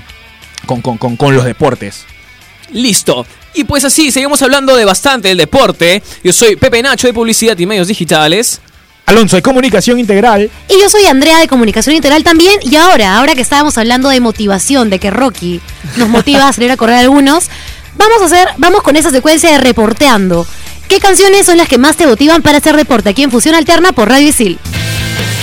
con, con- con- con los deportes. Listo. Y pues así, seguimos hablando de bastante del deporte. Yo soy Pepe Nacho de Publicidad y Medios Digitales. Alonso, de comunicación integral. Y yo soy Andrea de Comunicación Integral también. Y ahora, ahora que estábamos hablando de motivación, de que Rocky nos motiva a salir a correr algunos, vamos a hacer, vamos con esa secuencia de reporteando. ¿Qué canciones son las que más te motivan para hacer deporte aquí en Fusión Alterna por Radio Isil?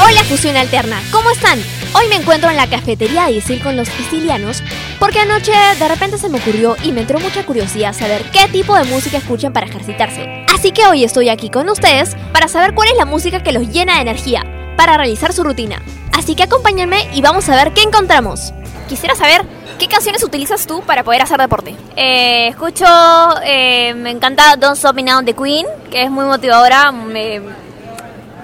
Hola Fusión Alterna, ¿cómo están? Hoy me encuentro en la cafetería de Isil con los isilianos porque anoche de repente se me ocurrió y me entró mucha curiosidad saber qué tipo de música escuchan para ejercitarse. Así que hoy estoy aquí con ustedes para saber cuál es la música que los llena de energía para realizar su rutina. Así que acompáñenme y vamos a ver qué encontramos. Quisiera saber qué canciones utilizas tú para poder hacer deporte. Eh, escucho, eh, me encanta Don't Stop Me Now de Queen, que es muy motivadora, me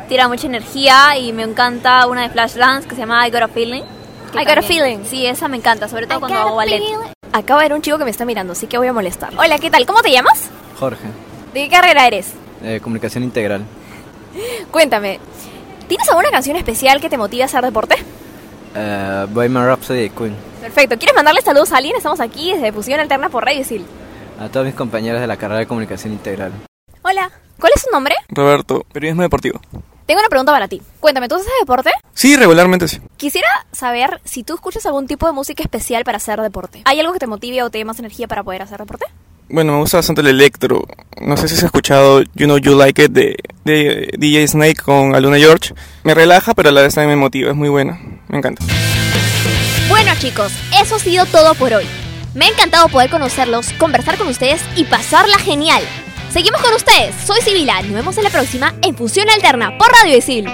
tira mucha energía y me encanta una de Flashdance que se llama I Got a Feeling. I Got a también- Feeling. Sí, esa me encanta, sobre todo cuando hago ballet. Acaba de haber un chico que me está mirando, así que voy a molestar. Hola, ¿qué tal? ¿Cómo te llamas? Jorge, ¿De qué carrera eres? eh, comunicación integral. Cuéntame, ¿tienes alguna canción especial que te motive a hacer deporte? Eh, Bohemian Rhapsody de Queen. Perfecto, ¿quieres mandarle saludos a alguien? Estamos aquí desde Fusión Alterna por Radio Isil. A todos mis compañeros de la carrera de comunicación integral. Hola, ¿Cuál es su nombre? Roberto, periodismo deportivo. Tengo una pregunta para ti. Cuéntame, ¿tú haces deporte? Sí, regularmente sí. Quisiera saber si tú escuchas algún tipo de música especial para hacer deporte. ¿Hay algo que te motive o te dé más energía para poder hacer deporte? Bueno, me gusta bastante el electro. No sé si has escuchado You Know You Like It de, de DJ Snake con Aluna George. Me relaja, pero a la vez también me motiva. Es muy buena. Me encanta. Bueno chicos, eso ha sido todo por hoy. Me ha encantado poder conocerlos, conversar con ustedes y pasarla genial. Seguimos con ustedes, soy Sibila, nos vemos en la próxima en Fusión Alterna por Radio Isil.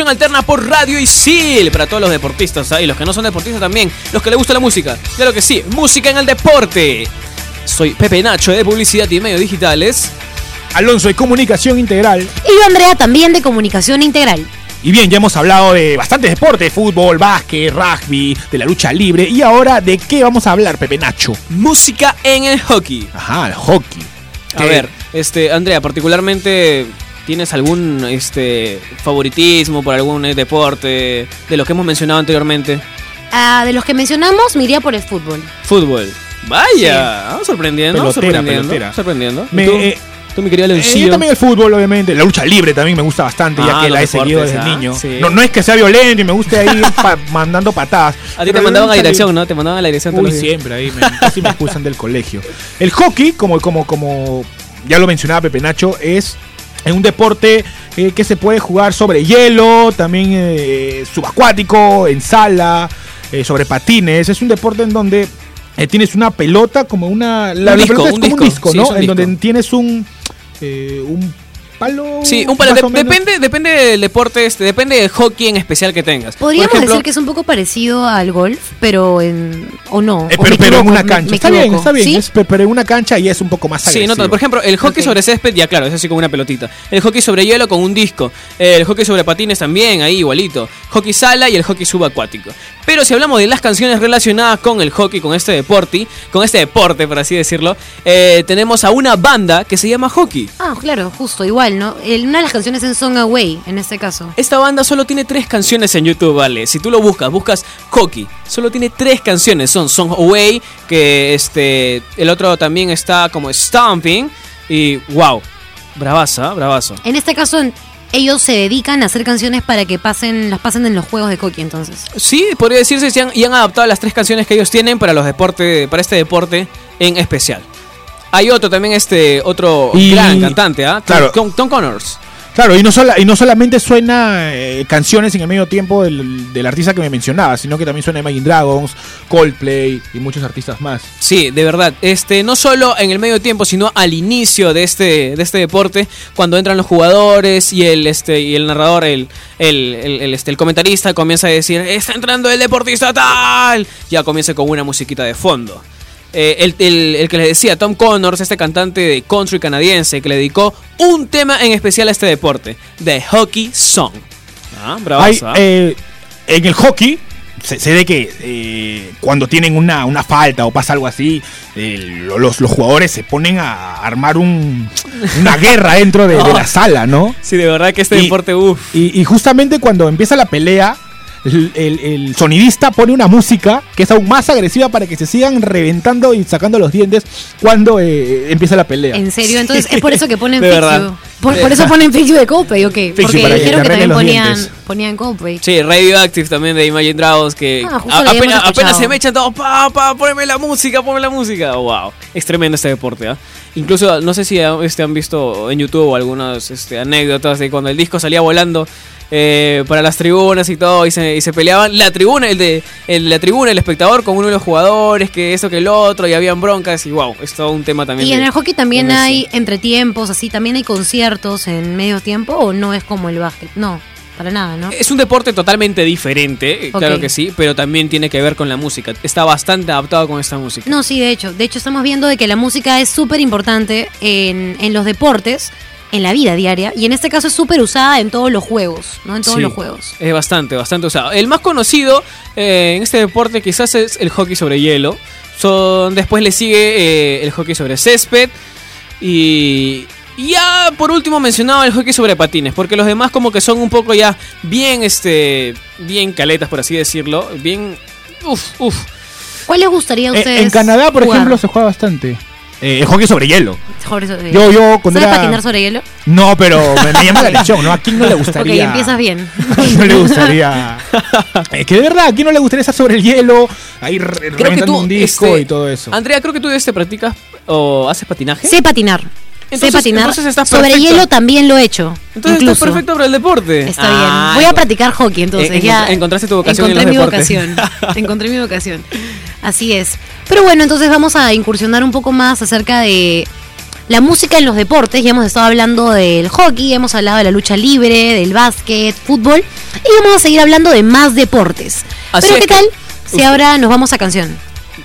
Alterna por Radio Isil. Para todos los deportistas ¿ah? y los que no son deportistas también, los que les gusta la música. Claro que sí, música en el deporte. Soy Pepe Nacho de Publicidad y Medios Digitales. Alonso de Comunicación Integral. Y yo, Andrea, también de Comunicación Integral. Y bien, ya hemos hablado de bastantes deportes, fútbol, básquet, rugby, de la lucha libre. Y ahora, ¿de qué vamos a hablar, Pepe Nacho? Música en el hockey. Ajá, el hockey. A ¿Qué? ver, este, Andrea, particularmente, ¿tienes algún este, favoritismo por algún eh, deporte de los que hemos mencionado anteriormente? Ah, de los que mencionamos, me iría por el fútbol. Fútbol. Vaya, vamos sorprendiendo, vamos Pelotera, sorprendiendo, pelotera. sorprendiendo. ¿Y Me- tú, eh, tú, mi querido Eh, Leoncillo? yo también el fútbol, obviamente. La lucha libre también me gusta bastante, ya Ah, que la he seguido deportes, desde ¿ah? niño. Sí. No, no es que sea violento y me guste ahí pa- mandando patadas. A ti te pero la mandaban a lucha dirección, ¿no? Te mandaban a la dirección todos Uy, los días. siempre ahí, me, casi me expulsan del colegio. El hockey, como, como, como ya lo mencionaba Pepe Nacho, es un deporte eh, que se puede jugar sobre hielo, también eh, subacuático, en sala, eh, sobre patines. Es un deporte en donde eh, tienes una pelota, como una. La, la disco, pelota es un como un disco, sí, ¿no? es un en disco. donde tienes un. eh, un palo. Sí, un palo. de- depende, depende del deporte, este, depende del hockey en especial que tengas. Por Podríamos ejemplo, decir que es un poco parecido al golf, pero en. ¿O no? Eh, ¿O pero, en una cancha. me está bien, está bien. ¿Sí? es- pero en una cancha y es un poco más Sí, no agresivo. tanto. Por ejemplo, el hockey sobre césped, ya claro, es así como una pelotita. El hockey sobre hielo con un disco. El hockey sobre patines también, ahí igualito. Hockey sala y el hockey subacuático. Pero si hablamos de las canciones relacionadas con el hockey, con este deporte, con este deporte, por así decirlo, eh, tenemos a una banda que se llama Hockey. Ah, claro, justo, igual, ¿no? El- una de las canciones en Song Away, en este caso. Esta banda solo tiene tres canciones en YouTube, ¿vale? Si tú lo buscas, buscas Hockey. Solo tiene tres canciones. Son Song Away, que este. El otro también está como Stomping. Y wow. Bravaza, bravazo. En este caso, en- ellos se dedican a hacer canciones para que pasen, las pasen en los juegos de hockey, entonces. Sí, podría decirse y han, y han adaptado las tres canciones que ellos tienen para los deportes, para este deporte en especial. Hay otro también, este, otro Y- gran cantante, ¿ah? Tom- claro. Tom, Tom Connors. Claro, y no, sola- y no solamente suena eh, canciones en el medio tiempo del, del artista que me mencionaba, sino que también suena Imagine Dragons, Coldplay y muchos artistas más. Sí, de verdad. Este, no solo en el medio tiempo, sino al inicio de este, de este deporte, cuando entran los jugadores y el, este, y el narrador, el, el, el- el, este, el comentarista comienza a decir, está entrando el deportista tal. Ya comienza con una musiquita de fondo. Eh, el, el- el que les decía, Tom Connors, este cantante de country canadiense, que le dedicó un tema en especial a este deporte, The Hockey Song. Ah, bravazo, ¿ah? eh, en el hockey se, se ve que eh, cuando tienen una, una falta o pasa algo así, eh, lo- los, los jugadores se ponen a armar un- una guerra dentro de, de la sala, ¿no? Sí, de verdad que este y- deporte, uff. Y, y justamente cuando empieza la pelea, el, el- el sonidista pone una música que es aún más agresiva para que se sigan reventando y sacando los dientes cuando eh, empieza la pelea. En serio, entonces es por eso que ponen Fix. Por, por eso ponen Fix de Coldplay, ok. Porque que dijeron que arreglen también ponían, dientes. ponían Coldplay. Sí, Radioactive también de Imagine Dragons que Ah, a- apenas, apenas se me echan todos, pa, pa, poneme la música, ponme la música. Wow, es tremendo este deporte, ¿ah? Incluso, no sé si este, han visto en YouTube algunas este, anécdotas de cuando el disco salía volando eh, para las tribunas y todo, y se, y se peleaban la tribuna, el de el- la tribuna, el espectador con uno de los jugadores, que eso que el otro, y habían broncas, y wow, es todo un tema también. Y de- en el hockey también en eso. hay entretiempos, así, también hay conciertos en medio tiempo, o no es como el básquet. No, para nada, ¿no? Es un deporte totalmente diferente, eh, claro que sí, pero también tiene que ver con la música. Está bastante adaptado con esta música. No, sí, de hecho. De hecho, estamos viendo de que la música es súper importante en, en los deportes, en la vida diaria, y en este caso es súper usada en todos los juegos, ¿no? En todos Sí, los juegos. Es bastante, bastante usado. El más conocido eh, en este deporte quizás es el hockey sobre hielo. Son, después le sigue eh, el hockey sobre césped. Y, y ya por último mencionaba el hockey sobre patines. Porque los demás como que son un poco ya bien, este, bien caletas por así decirlo. Bien... Uf, uf. ¿Cuál les gustaría a Eh, ustedes? en Canadá, por jugar? ejemplo, se juega bastante. Eh, el hockey sobre hielo. Sobre- sobre- Yo, yo, cuando ¿Sabes era- patinar sobre hielo? No, pero me, me llama la atención, ¿no? ¿A quién no le Ok, gustaría? empiezas bien. no le gustaría. Es que de verdad, ¿a quién no le gustaría estar sobre el hielo? Ahí re- Creo que reventando tú, un disco este, y todo eso. Andrea, creo que tú este practicas o haces patinaje. Sé patinar. Sé Entonces- patinar. entonces estás sobre hielo también lo he hecho. Entonces incluso. estás perfecto para el deporte. Está Ah, bien. Voy a practicar hockey entonces. En- ya encontraste tu vocación en encontré los mi deportes. vocación. encontré mi vocación. Así es. Pero bueno, entonces vamos a incursionar un poco más acerca de la música en los deportes. Ya hemos estado hablando del hockey, hemos hablado de la lucha libre, del básquet, fútbol. Y vamos a seguir hablando de más deportes. Así Pero es ¿qué que tal si ahora nos vamos a canción?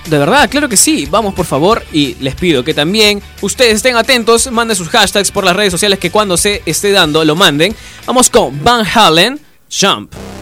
De verdad, claro que sí. Vamos por favor y les pido que también ustedes estén atentos, manden sus hashtags por las redes sociales que cuando se esté dando lo manden. Vamos con Van Halen, Jump.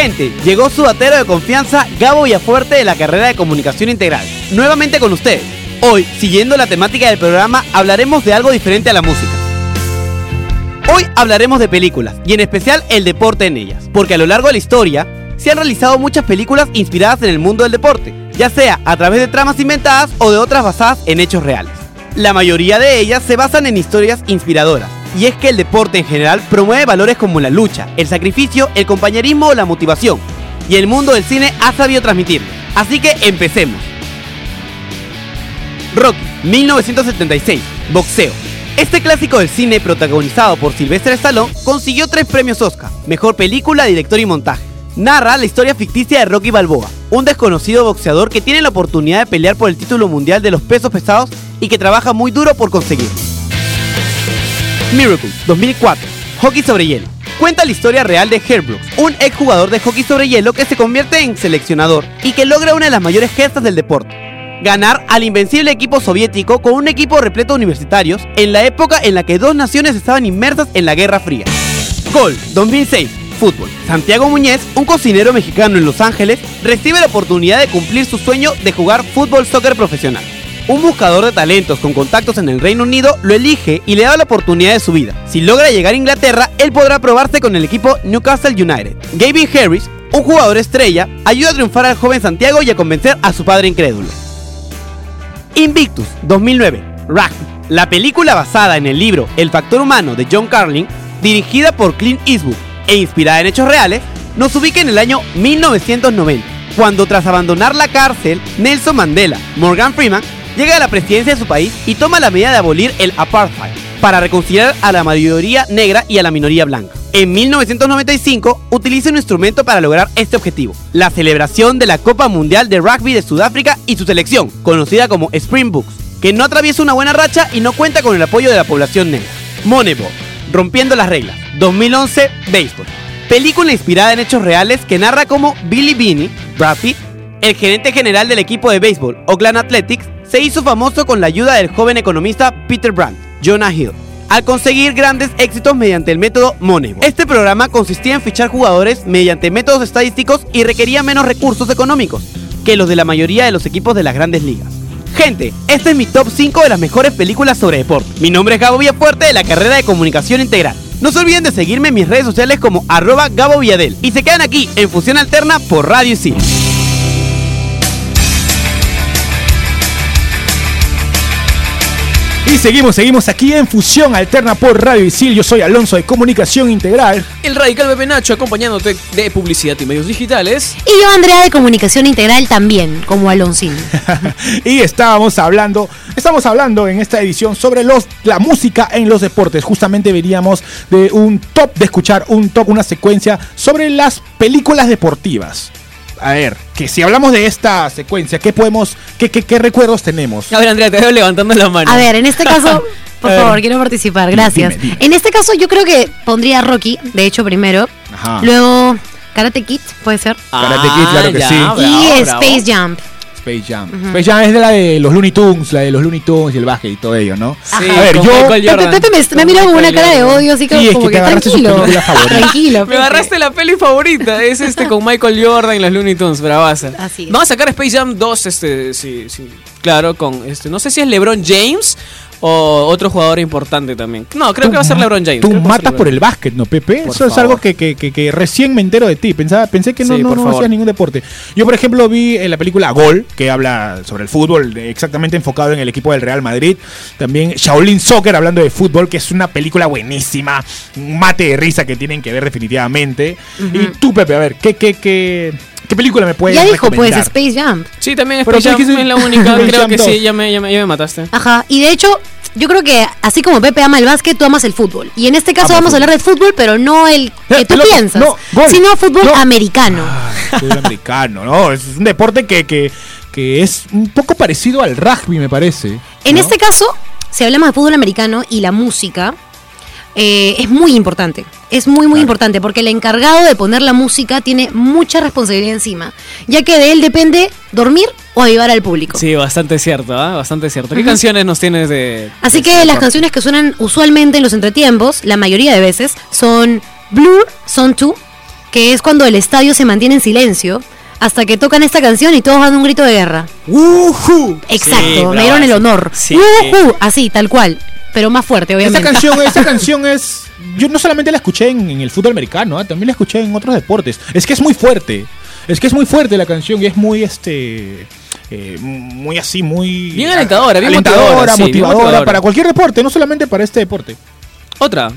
Gente, llegó su batero de confianza Gabo Villafuerte de la carrera de Comunicación Integral. Nuevamente con ustedes. Hoy, siguiendo la temática del programa, hablaremos de algo diferente a la música. Hoy hablaremos de películas, y en especial el deporte en ellas, porque a lo largo de la historia se han realizado muchas películas inspiradas en el mundo del deporte, ya sea a través de tramas inventadas o de otras basadas en hechos reales. La mayoría de ellas se basan en historias inspiradoras, y es que el deporte en general promueve valores como la lucha, el sacrificio, el compañerismo o la motivación, y el mundo del cine ha sabido transmitirlo. Así que empecemos. Rocky, 1976, boxeo. Este clásico del cine protagonizado por Sylvester Stallone consiguió tres premios Oscar, mejor película, director y montaje. narra la historia ficticia de Rocky Balboa, un desconocido boxeador que tiene la oportunidad de pelear por el título mundial de los pesos pesados y que trabaja muy duro por conseguirlo. Miracle 2004, hockey sobre hielo. Cuenta la historia real de Herb Brooks, un exjugador de hockey sobre hielo que se convierte en seleccionador y que logra una de las mayores gestas del deporte. Ganar al invencible equipo soviético con un equipo repleto de universitarios en la época en la que dos naciones estaban inmersas en la Guerra Fría. Gol 2006, fútbol. Santiago Muñez, un cocinero mexicano en Los Ángeles, recibe la oportunidad de cumplir su sueño de jugar fútbol soccer profesional. Un buscador de talentos con contactos en el Reino Unido lo elige y le da la oportunidad de su vida. Si logra llegar a Inglaterra, él podrá probarse con el equipo Newcastle United. Gavin Harris, un jugador estrella, ayuda a triunfar al joven Santiago y a convencer a su padre incrédulo. Invictus 2009, Rugby. La película basada en el libro El factor humano de John Carlin, dirigida por Clint Eastwood e inspirada en hechos reales, nos ubica en el año 1990, cuando tras abandonar la cárcel, Nelson Mandela, Morgan Freeman, llega a la presidencia de su país y toma la medida de abolir el apartheid para reconciliar a la mayoría negra y a la minoría blanca. En 1995 utiliza un instrumento para lograr este objetivo, la celebración de la Copa Mundial de Rugby de Sudáfrica y su selección, conocida como Springboks, que no atraviesa una buena racha y no cuenta con el apoyo de la población negra. Moneyball, Rompiendo las reglas, 2011, Béisbol. Película inspirada en hechos reales que narra cómo Billy Beanie, Brad el gerente general del equipo de béisbol Oakland Athletics, se hizo famoso con la ayuda del joven economista Peter Brandt, Jonah Hill, al conseguir grandes éxitos mediante el método Moneyball. Este programa consistía en fichar jugadores mediante métodos estadísticos y requería menos recursos económicos que los de la mayoría de los equipos de las grandes ligas. Gente, este es mi top 5 de las mejores películas sobre deporte. Mi nombre es Gabo Villafuerte de la carrera de Comunicación Integral. No se olviden de seguirme en mis redes sociales como arroba Gabo Villadel. Y se quedan aquí en Fusión Alterna por Radio Isil. Y seguimos, seguimos aquí en Fusión Alterna por Radio Isil. Yo soy Alonso de Comunicación Integral. El radical Pepe Nacho acompañándote de publicidad y medios digitales. Y yo, Andrea, de Comunicación Integral también, como Alonsín. y estábamos hablando, estamos hablando en esta edición sobre los, la música en los deportes. Justamente veníamos de un top, de escuchar un top, una secuencia sobre las películas deportivas. A ver, que si hablamos de esta secuencia, ¿qué podemos, qué, qué, qué recuerdos tenemos? A ver, Andrea, te veo levantando la mano. A ver, en este caso, por favor, quiero participar, gracias. Dime, dime. En este caso, yo creo que pondría Rocky, de hecho, primero. Ajá. Luego, Karate Kid, puede ser. Karate Kid, claro que ya, sí. bravo, y bravo. Space Jump. Space Jam. Space Jam es de la de los Looney Tunes, la de los Looney Tunes y el básquet y todo ello, ¿no? Sí, a ver, yo. Me, me ha mirado con una cara de odio, así que Sí, es como que que, te agarraste su tranquilo. película favorita. Tranquilo. Me agarraste la peli favorita, es este con Michael Jordan y los Looney Tunes, bravaza. Así es. Vamos a sacar Space Jam 2, este, sí, sí, claro, con este, no sé si es LeBron James o otro jugador importante también. No, creo que va a ser LeBron James. Tú matas por el básquet, ¿no, Pepe? Por Eso es algo que, que- que- que recién me entero de ti. Pensaba, pensé que no, Sí, no, no hacías ningún deporte. Yo, por ejemplo, vi en la película Gol, que habla sobre el fútbol, exactamente enfocado en el equipo del Real Madrid. También Shaolin Soccer, hablando de fútbol, que es una película buenísima. Un mate de risa que tienen que ver definitivamente. Y tú, Pepe, a ver, ¿qué, qué, qué, qué película me puedes Ya dijo, pues? Space Jump. Sí, también Space tú Jam dijiste- es la única, creo que 2. sí, ya me, ya me, ya me mataste. Ajá. Y de hecho, yo creo que así como Pepe ama el básquet, tú amas el fútbol. Y en este caso Amo vamos a hablar de fútbol, pero no el que Eh, tú pelota, piensas, no, gol, sino fútbol no. americano. Ah, fútbol americano, ¿no? Es un deporte que, que, que es un poco parecido al rugby, me parece. En este caso, si hablamos de fútbol americano y la música, eh, es muy importante. Es muy, muy Claro. importante porque el encargado de poner la música tiene mucha responsabilidad encima, ya que de él depende dormir o avivar al público. Sí, bastante cierto, ¿ah? Bastante cierto. ¿Qué canciones nos tienes de...? Así de que este las canciones que suenan usualmente en los entretiempos, la mayoría de veces, son Blur, Son 2, que es cuando el estadio se mantiene en silencio, hasta que tocan esta canción y todos dan un grito de guerra. ¡Woohoo! Exacto, Sí, me dieron el honor. Sí. Así, tal cual. Pero más fuerte, Esta obviamente. canción, esta canción es. Yo no solamente la escuché en, en el fútbol americano, ¿ah? también la escuché en otros deportes. Es que es muy fuerte. Es que es muy fuerte la canción y es muy este. eh, muy así, muy. Bien alentadora, bien alentadora, motivadora, sí, bien motivadora motivadora. para cualquier deporte, no solamente para este deporte. Otra.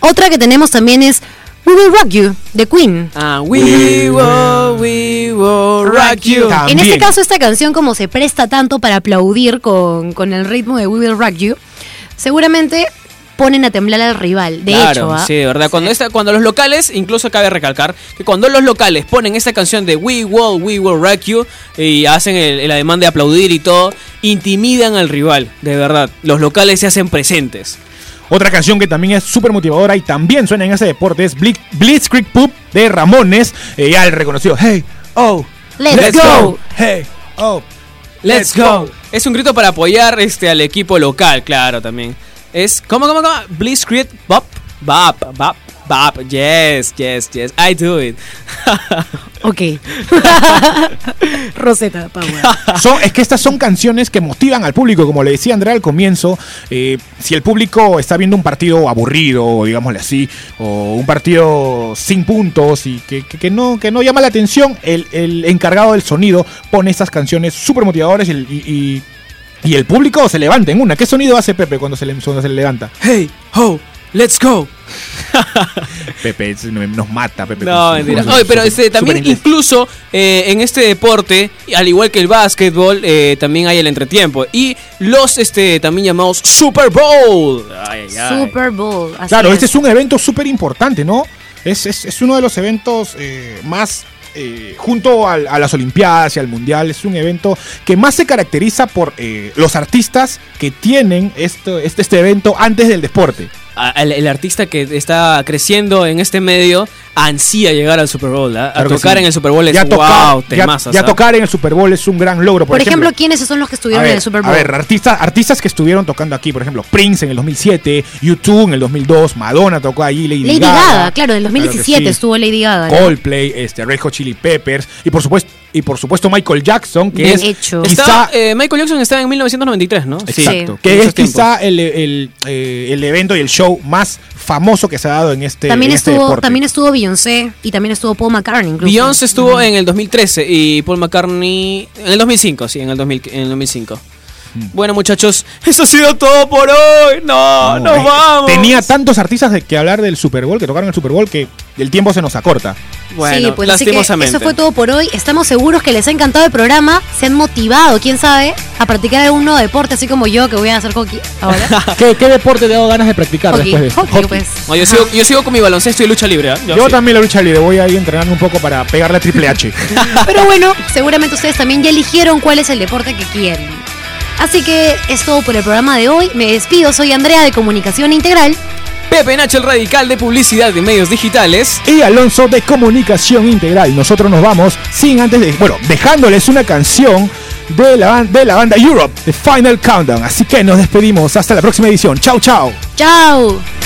Otra que tenemos también es We Will Rock You, de Queen. Ah, we will, we will rock you. En este caso, esta canción, como se presta tanto para aplaudir con, con el ritmo de We Will Rock You, seguramente ponen a temblar al rival. De Claro, hecho, ¿ah? sí, de verdad. Cuando, esta, cuando los locales, incluso cabe recalcar que cuando los locales ponen esta canción de We Will, We Will Rock You y hacen el, el ademán de aplaudir y todo, intimidan al rival, de verdad. Los locales se hacen presentes. Otra canción que también es súper motivadora y también suena en ese deporte es Blitz- Blitzkrieg Poop de Ramones. eh, ya el reconocido. Hey, oh, Let's go. Hey, oh, Let's go. Es un grito para apoyar este al equipo local, claro, también. Es ¿cómo cómo cómo? Blitzkrieg Bop Bop Bop Bop. Yes, yes, yes. I do it. Ok. Rosetta Power. Son- es que estas son canciones que motivan al público, como le decía Andrea al comienzo, eh, si el público está viendo un partido aburrido, digámosle así, o un partido sin puntos y que, que- que no, que no llama la atención, el, el encargado del sonido pone estas canciones súper motivadoras y, el- y- y- y el público se levanta en una. ¿Qué sonido hace Pepe cuando se le, cuando se le levanta? Hey, ho, let's go. Pepe nos mata, Pepe. No, mentira. Oye, pero este, también incluso eh, en este deporte, al igual que el básquetbol, eh, también hay el entretiempo. Y los este también llamados Super Bowl. Ay, ay, ay. Super Bowl. así Claro, es. este es un evento súper importante, ¿no? Es, es- es uno de los eventos eh, más, eh, junto a las Olimpiadas y al Mundial, es un evento que más se caracteriza por eh, los artistas que tienen este, este evento antes del deporte. El artista que está creciendo en este medio ansía llegar al Super Bowl. ¿ah? A Claro tocar sí. en el Super Bowl es ya wow, tocar, ya- temazas, ya tocar en el Super Bowl es un gran logro. Por, Por ejemplo, ¿quiénes son los que estuvieron ver, en el Super Bowl? a ver, artistas, artistas que estuvieron tocando aquí, por ejemplo, Prince en el 2007, YouTube en el 2002, Madonna tocó allí, Lady, Lady Gaga, claro, en el Claro que 2017 sí. estuvo Lady Gaga. ¿no? Coldplay, este, Red Hot Chili Peppers y por supuesto y por supuesto Michael Jackson, que De es hecho. quizá Estaba, eh, Michael Jackson estaba en 1993, ¿no? exacto, Sí. que es quizá el, el, eh, el evento y el show más famoso que se ha dado en este, También en este estuvo, deporte. también estuvo Beyoncé y también estuvo Paul McCartney incluso. Beyoncé estuvo en el 2013 y Paul McCartney en el 2005, sí, en el, 2000, en el 2005. Bueno, muchachos, eso ha sido todo por hoy. No, No, nos vamos. Tenía tantos artistas de que hablar del Super Bowl, que tocaron el Super Bowl, que el tiempo se nos acorta. Bueno, sí, pues así que lastimosamente. eso fue todo por hoy. Estamos seguros que les ha encantado el programa, se han motivado, quién sabe, a practicar algún nuevo deporte, así como yo que voy a hacer hockey ahora. ¿Qué, qué deporte te ha dado ganas de practicar hockey, después de esto? hockey, Hockey. pues. No, yo, sigo, yo sigo con mi baloncesto y lucha libre. ¿ah? Yo sí. también la lucha libre, voy a ir entrenando un poco para pegarle a Triple H. Pero bueno, seguramente ustedes también ya eligieron cuál es el deporte que quieren. Así que es todo por el programa de hoy. Me despido, soy Andrea de Comunicación Integral. Pepe Nacho, el radical de publicidad de medios digitales. y Alonso de Comunicación Integral. Nosotros nos vamos sin antes de, bueno, dejándoles una canción de la, de la banda Europe, The Final Countdown. Así que nos despedimos hasta la próxima edición. Chao, chao. ¡Chao!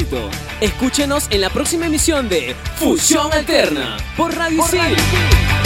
Éxito. Escúchenos en la próxima emisión de Fusión Alterna por Radio Isil.